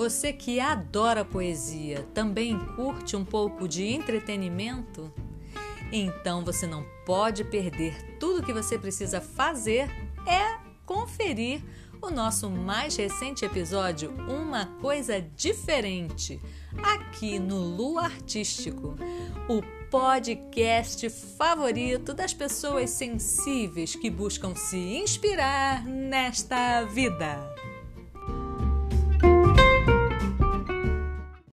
Você que adora poesia, também curte um pouco de entretenimento? Então você não pode perder. Tudo que você precisa fazer é conferir o nosso mais recente episódio Uma Coisa Diferente, aqui no Lu Artístico, o podcast favorito das pessoas sensíveis que buscam se inspirar nesta vida.